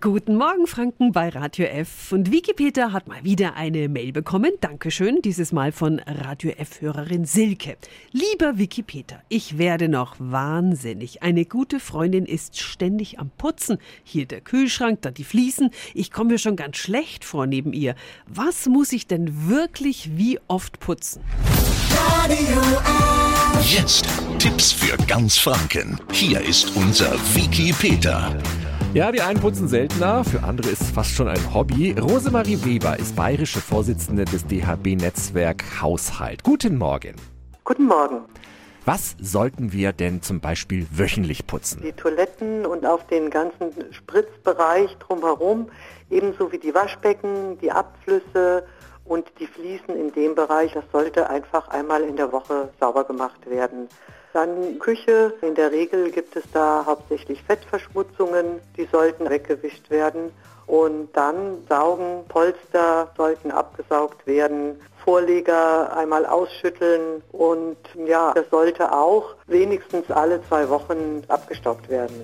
Guten Morgen, Franken bei Radio F. Und Wikipedia hat mal wieder eine Mail bekommen. Dankeschön. Dieses Mal von Radio F-Hörerin Silke. Lieber Wikipedia, ich werde noch wahnsinnig. Eine gute Freundin ist ständig am Putzen. Hier der Kühlschrank, da die Fliesen. Ich komme mir schon ganz schlecht vor neben ihr. Was muss ich denn wirklich wie oft putzen? Radio F. Jetzt Tipps für ganz Franken. Hier ist unser Wikipedia. Ja, die einen putzen seltener, für andere ist es fast schon ein Hobby. Rosemarie Weber ist bayerische Vorsitzende des DHB-Netzwerk Haushalt. Guten Morgen. Guten Morgen. Was sollten wir denn zum Beispiel wöchentlich putzen? Die Toiletten und auf den ganzen Spritzbereich drumherum, ebenso wie die Waschbecken, die Abflüsse und die Fliesen in dem Bereich, das sollte einfach einmal in der Woche sauber gemacht werden. Dann Küche. In der Regel gibt es da hauptsächlich Fettverschmutzungen, die sollten weggewischt werden. Und dann Saugen, Polster sollten abgesaugt werden, Vorleger einmal ausschütteln und ja, das sollte auch wenigstens alle zwei Wochen abgestaubt werden.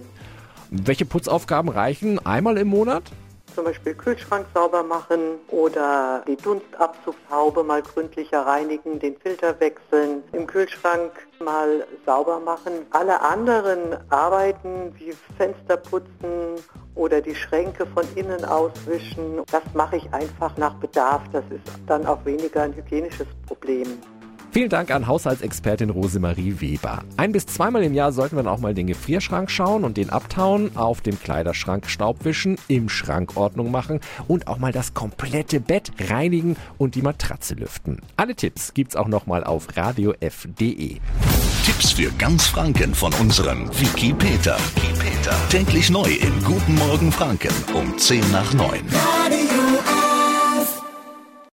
Welche Putzaufgaben reichen? Einmal im Monat? Zum Beispiel Kühlschrank sauber machen oder die Dunstabzugshaube mal gründlicher reinigen, den Filter wechseln, im Kühlschrank mal sauber machen. Alle anderen Arbeiten wie Fenster putzen oder die Schränke von innen auswischen, das mache ich einfach nach Bedarf. Das ist dann auch weniger ein hygienisches Problem. Vielen Dank an Haushaltsexpertin Rosemarie Weber. Ein bis zweimal im Jahr sollten wir dann auch mal den Gefrierschrank schauen und den abtauen, auf dem Kleiderschrank Staub wischen, im Schrank Ordnung machen und auch mal das komplette Bett reinigen und die Matratze lüften. Alle Tipps gibt's auch noch mal auf radiof.de. Tipps für ganz Franken von unserem Wiki Peter. Täglich neu in Guten Morgen Franken um 10 nach 9.